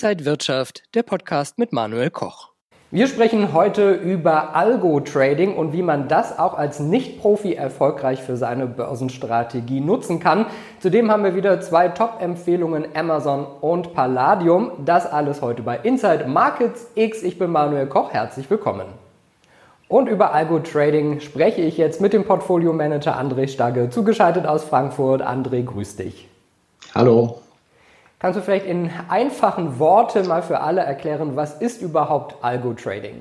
Inside Wirtschaft, der Podcast mit Manuel Koch. Wir sprechen heute über Algo-Trading und wie man das auch als Nicht-Profi erfolgreich für seine Börsenstrategie nutzen kann. Zudem haben wir wieder zwei Top-Empfehlungen, Amazon und Palladium. Das alles heute bei Inside Markets X. Ich bin Manuel Koch, herzlich willkommen. Und über Algo-Trading spreche ich jetzt mit dem Portfolio-Manager André Stagge, zugeschaltet aus Frankfurt. André, grüß dich. Hallo. Kannst du vielleicht in einfachen Worten mal für alle erklären, was ist überhaupt Algo-Trading?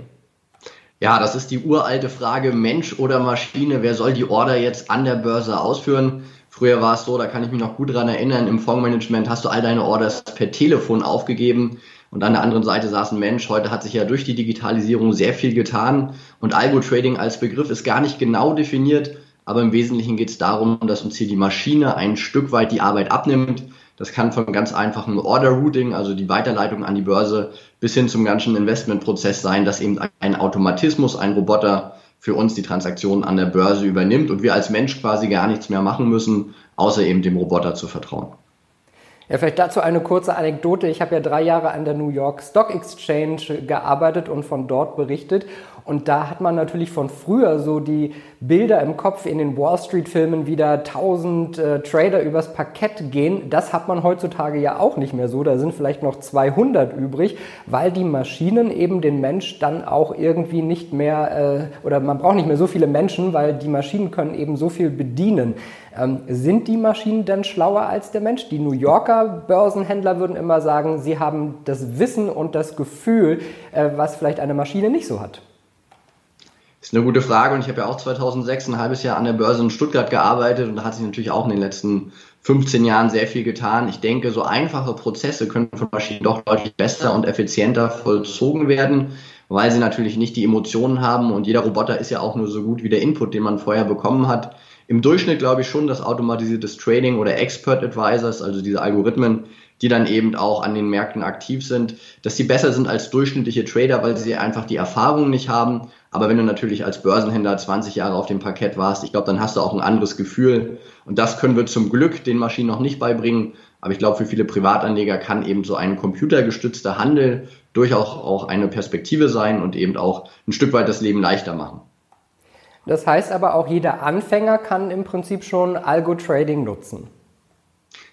Ja, das ist die uralte Frage, Mensch oder Maschine, wer soll die Order jetzt an der Börse ausführen? Früher war es so, da kann ich mich noch gut dran erinnern, im Fondsmanagement hast du all deine Orders per Telefon aufgegeben und an der anderen Seite saß ein Mensch. Heute hat sich ja durch die Digitalisierung sehr viel getan und Algo-Trading als Begriff ist gar nicht genau definiert, aber im Wesentlichen geht es darum, dass uns hier die Maschine ein Stück weit die Arbeit abnimmt das kann von ganz einfachem Order Routing, also die Weiterleitung an die Börse, bis hin zum ganzen Investmentprozess sein, dass eben ein Automatismus, ein Roboter für uns die Transaktionen an der Börse übernimmt und wir als Mensch quasi gar nichts mehr machen müssen, außer eben dem Roboter zu vertrauen. Ja, vielleicht dazu eine kurze Anekdote. Ich habe ja drei Jahre an der New York Stock Exchange gearbeitet und von dort berichtet. Und da hat man natürlich von früher so die Bilder im Kopf in den Wall Street Filmen wieder tausend äh, Trader übers Parkett gehen. Das hat man heutzutage ja auch nicht mehr so. Da sind vielleicht noch 200 übrig, weil die Maschinen eben den Mensch dann auch irgendwie nicht mehr, äh, oder man braucht nicht mehr so viele Menschen, weil die Maschinen können eben so viel bedienen. Ähm, sind die Maschinen denn schlauer als der Mensch? Die New Yorker Börsenhändler würden immer sagen, sie haben das Wissen und das Gefühl, äh, was vielleicht eine Maschine nicht so hat. Ist eine gute Frage und ich habe ja auch 2006 ein halbes Jahr an der Börse in Stuttgart gearbeitet und da hat sich natürlich auch in den letzten 15 Jahren sehr viel getan. Ich denke, so einfache Prozesse können von Maschinen doch deutlich besser und effizienter vollzogen werden, weil sie natürlich nicht die Emotionen haben und jeder Roboter ist ja auch nur so gut wie der Input, den man vorher bekommen hat. Im Durchschnitt glaube ich schon, dass automatisiertes Trading oder Expert Advisors, also diese Algorithmen, die dann eben auch an den Märkten aktiv sind, dass sie besser sind als durchschnittliche Trader, weil sie einfach die Erfahrung nicht haben. Aber wenn du natürlich als Börsenhändler 20 Jahre auf dem Parkett warst, ich glaube, dann hast du auch ein anderes Gefühl. Und das können wir zum Glück den Maschinen noch nicht beibringen. Aber ich glaube, für viele Privatanleger kann eben so ein computergestützter Handel durchaus auch eine Perspektive sein und eben auch ein Stück weit das Leben leichter machen. Das heißt aber auch, jeder Anfänger kann im Prinzip schon Algo-Trading nutzen.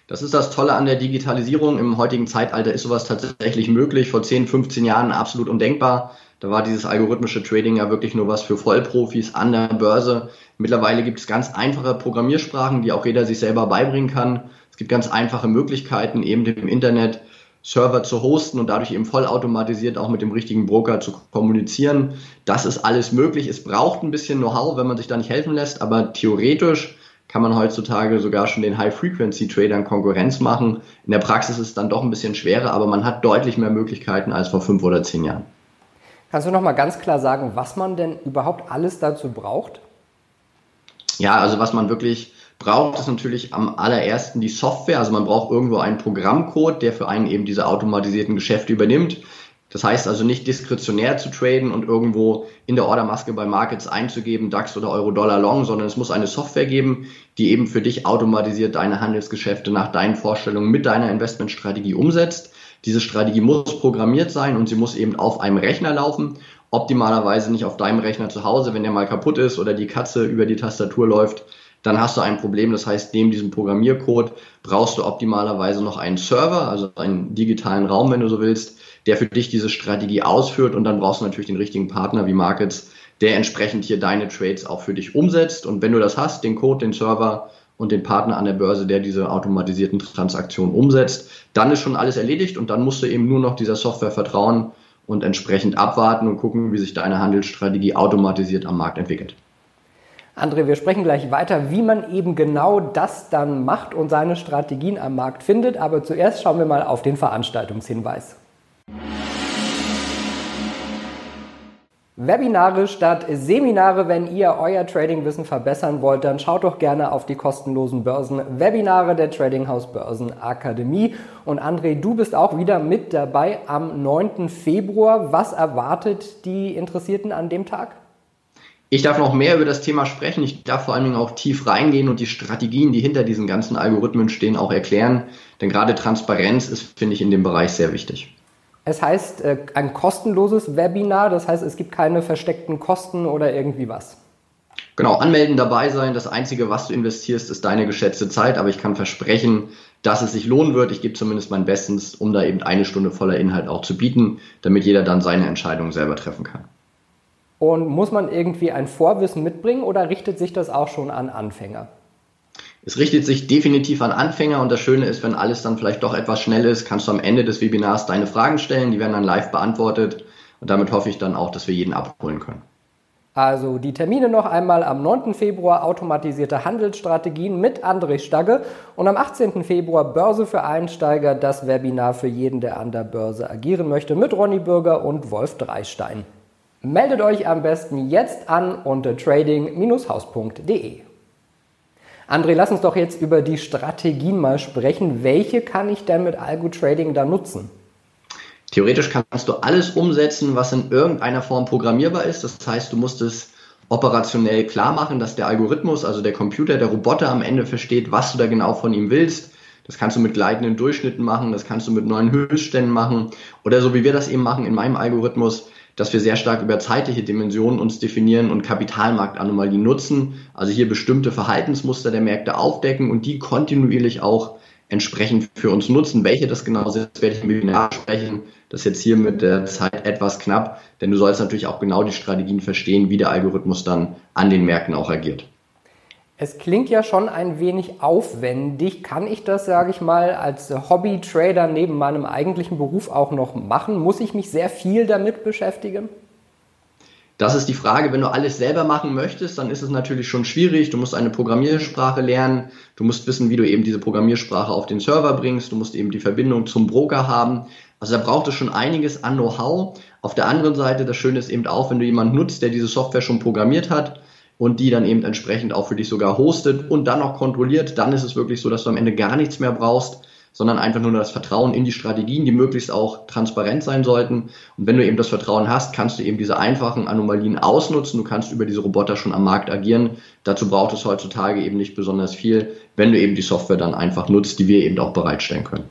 Das ist das Tolle an der Digitalisierung. Im heutigen Zeitalter ist sowas tatsächlich möglich. Vor 10, 15 Jahren absolut undenkbar. Da war dieses algorithmische Trading ja wirklich nur was für Vollprofis an der Börse. Mittlerweile gibt es ganz einfache Programmiersprachen, die auch jeder sich selber beibringen kann. Es gibt ganz einfache Möglichkeiten, eben im Internet Server zu hosten und dadurch eben vollautomatisiert auch mit dem richtigen Broker zu kommunizieren. Das ist alles möglich. Es braucht ein bisschen Know-how, wenn man sich da nicht helfen lässt, aber theoretisch kann man heutzutage sogar schon den High-Frequency-Tradern Konkurrenz machen. In der Praxis ist es dann doch ein bisschen schwerer, aber man hat deutlich mehr Möglichkeiten als vor fünf oder zehn Jahren. Kannst du noch mal ganz klar sagen, was man denn überhaupt alles dazu braucht? Ja, also was man wirklich braucht, ist natürlich am allerersten die Software. Also man braucht irgendwo einen Programmcode, der für einen eben diese automatisierten Geschäfte übernimmt. Das heißt also nicht diskretionär zu traden und irgendwo in der Ordermaske bei Markets einzugeben, DAX oder Euro-Dollar Long, sondern es muss eine Software geben, die eben für dich automatisiert deine Handelsgeschäfte nach deinen Vorstellungen mit deiner Investmentstrategie umsetzt. Diese Strategie muss programmiert sein und sie muss eben auf einem Rechner laufen. Optimalerweise nicht auf deinem Rechner zu Hause, wenn der mal kaputt ist oder die Katze über die Tastatur läuft, dann hast du ein Problem. Das heißt, neben diesem Programmiercode brauchst du optimalerweise noch einen Server, also einen digitalen Raum, wenn du so willst, der für dich diese Strategie ausführt und dann brauchst du natürlich den richtigen Partner wie Markets, der entsprechend hier deine Trades auch für dich umsetzt. Und wenn du das hast, den Code, den Server und den Partner an der Börse, der diese automatisierten Transaktionen umsetzt, dann ist schon alles erledigt und dann musst du eben nur noch dieser Software vertrauen und entsprechend abwarten und gucken, wie sich deine Handelsstrategie automatisiert am Markt entwickelt. André, wir sprechen gleich weiter, wie man eben genau das dann macht und seine Strategien am Markt findet. Aber zuerst schauen wir mal auf den Veranstaltungshinweis. Webinare statt Seminare. Wenn ihr euer Tradingwissen verbessern wollt, dann schaut doch gerne auf die kostenlosen Börsen-Webinare der Tradinghaus Börsen Akademie. Und André, du bist auch wieder mit dabei am 9. Februar. Was erwartet die Interessierten an dem Tag? Ich darf noch mehr über das Thema sprechen. Ich darf vor allen Dingen auch tief reingehen und die Strategien, die hinter diesen ganzen Algorithmen stehen, auch erklären. Denn gerade Transparenz ist, finde ich, in dem Bereich sehr wichtig. Es heißt äh, ein kostenloses Webinar, das heißt, es gibt keine versteckten Kosten oder irgendwie was. Genau, anmelden, dabei sein. Das Einzige, was du investierst, ist deine geschätzte Zeit, aber ich kann versprechen, dass es sich lohnen wird. Ich gebe zumindest mein Bestes, um da eben eine Stunde voller Inhalt auch zu bieten, damit jeder dann seine Entscheidung selber treffen kann. Und muss man irgendwie ein Vorwissen mitbringen oder richtet sich das auch schon an Anfänger? Es richtet sich definitiv an Anfänger und das Schöne ist, wenn alles dann vielleicht doch etwas schnell ist, kannst du am Ende des Webinars deine Fragen stellen, die werden dann live beantwortet und damit hoffe ich dann auch, dass wir jeden abholen können. Also die Termine noch einmal am 9. Februar automatisierte Handelsstrategien mit André Stagge und am 18. Februar Börse für Einsteiger, das Webinar für jeden, der an der Börse agieren möchte, mit Ronny Bürger und Wolf Dreistein. Meldet euch am besten jetzt an unter trading-haus.de. André, lass uns doch jetzt über die Strategien mal sprechen. Welche kann ich denn mit Algo Trading da nutzen? Theoretisch kannst du alles umsetzen, was in irgendeiner Form programmierbar ist. Das heißt, du musst es operationell klar machen, dass der Algorithmus, also der Computer, der Roboter am Ende versteht, was du da genau von ihm willst. Das kannst du mit gleitenden Durchschnitten machen, das kannst du mit neuen Höchstständen machen oder so wie wir das eben machen in meinem Algorithmus, dass wir sehr stark über zeitliche Dimensionen uns definieren und Kapitalmarktanomalien nutzen, also hier bestimmte Verhaltensmuster der Märkte aufdecken und die kontinuierlich auch entsprechend für uns nutzen. Welche das genau sind, werde ich im Webinar sprechen. Das ist jetzt hier mit der Zeit etwas knapp, denn du sollst natürlich auch genau die Strategien verstehen, wie der Algorithmus dann an den Märkten auch agiert. Es klingt ja schon ein wenig aufwendig. Kann ich das, sage ich mal, als Hobby-Trader neben meinem eigentlichen Beruf auch noch machen? Muss ich mich sehr viel damit beschäftigen? Das ist die Frage, wenn du alles selber machen möchtest, dann ist es natürlich schon schwierig. Du musst eine Programmiersprache lernen, du musst wissen, wie du eben diese Programmiersprache auf den Server bringst, du musst eben die Verbindung zum Broker haben. Also da braucht es schon einiges an Know-how. Auf der anderen Seite, das Schöne ist eben auch, wenn du jemanden nutzt, der diese Software schon programmiert hat, und die dann eben entsprechend auch für dich sogar hostet und dann noch kontrolliert, dann ist es wirklich so, dass du am Ende gar nichts mehr brauchst, sondern einfach nur das Vertrauen in die Strategien, die möglichst auch transparent sein sollten. Und wenn du eben das Vertrauen hast, kannst du eben diese einfachen Anomalien ausnutzen. Du kannst über diese Roboter schon am Markt agieren. Dazu braucht es heutzutage eben nicht besonders viel, wenn du eben die Software dann einfach nutzt, die wir eben auch bereitstellen können.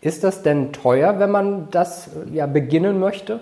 Ist das denn teuer, wenn man das ja beginnen möchte?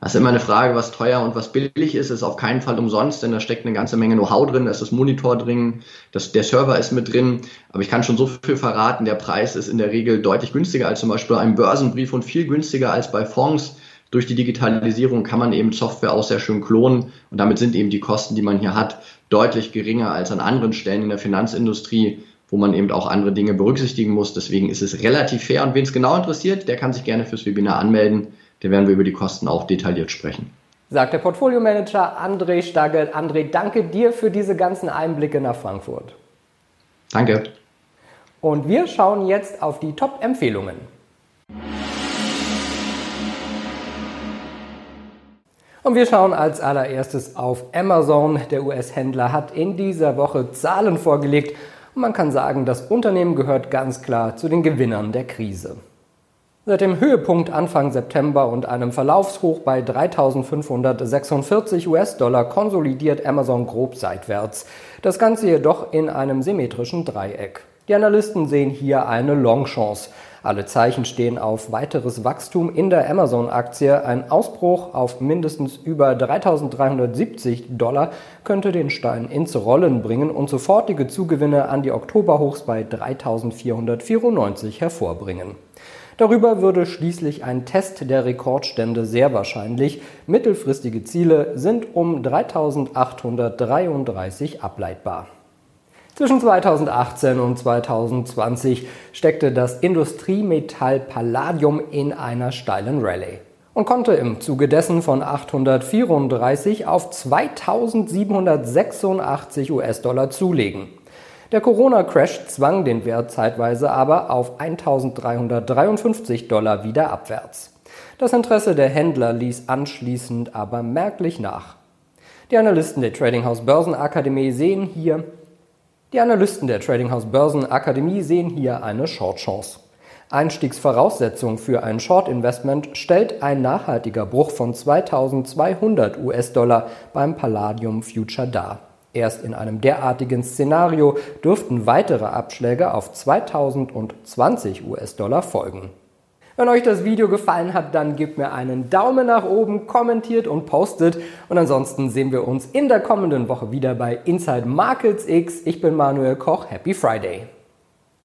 Das ist immer eine Frage, was teuer und was billig ist. Ist auf keinen Fall umsonst, denn da steckt eine ganze Menge Know-how drin, da ist das Monitor drin, das, der Server ist mit drin. Aber ich kann schon so viel verraten, der Preis ist in der Regel deutlich günstiger als zum Beispiel ein Börsenbrief und viel günstiger als bei Fonds. Durch die Digitalisierung kann man eben Software auch sehr schön klonen und damit sind eben die Kosten, die man hier hat, deutlich geringer als an anderen Stellen in der Finanzindustrie, wo man eben auch andere Dinge berücksichtigen muss. Deswegen ist es relativ fair und wen es genau interessiert, der kann sich gerne fürs Webinar anmelden. Da werden wir über die Kosten auch detailliert sprechen. Sagt der Portfolio-Manager André Stagel. André, danke dir für diese ganzen Einblicke nach Frankfurt. Danke. Und wir schauen jetzt auf die Top-Empfehlungen. Und wir schauen als allererstes auf Amazon. Der US-Händler hat in dieser Woche Zahlen vorgelegt und man kann sagen, das Unternehmen gehört ganz klar zu den Gewinnern der Krise. Seit dem Höhepunkt Anfang September und einem Verlaufshoch bei 3.546 US-Dollar konsolidiert Amazon grob seitwärts. Das Ganze jedoch in einem symmetrischen Dreieck. Die Analysten sehen hier eine Long-Chance. Alle Zeichen stehen auf weiteres Wachstum in der Amazon-Aktie. Ein Ausbruch auf mindestens über 3.370 Dollar könnte den Stein ins Rollen bringen und sofortige Zugewinne an die Oktoberhochs bei 3.494 hervorbringen. Darüber würde schließlich ein Test der Rekordstände sehr wahrscheinlich. Mittelfristige Ziele sind um 3833 ableitbar. Zwischen 2018 und 2020 steckte das Industriemetall Palladium in einer steilen Rallye und konnte im Zuge dessen von 834 auf 2786 US-Dollar zulegen. Der Corona-Crash zwang den Wert zeitweise aber auf 1353 Dollar wieder abwärts. Das Interesse der Händler ließ anschließend aber merklich nach. Die Analysten der Trading House Börsenakademie sehen hier die Analysten der Trading House Börsenakademie sehen hier eine Short-Chance. Einstiegsvoraussetzung für ein Short-Investment stellt ein nachhaltiger Bruch von 2200 US-Dollar beim Palladium Future dar. Erst in einem derartigen Szenario dürften weitere Abschläge auf 2020 US-Dollar folgen. Wenn euch das Video gefallen hat, dann gebt mir einen Daumen nach oben, kommentiert und postet. Und ansonsten sehen wir uns in der kommenden Woche wieder bei Inside Markets X. Ich bin Manuel Koch. Happy Friday!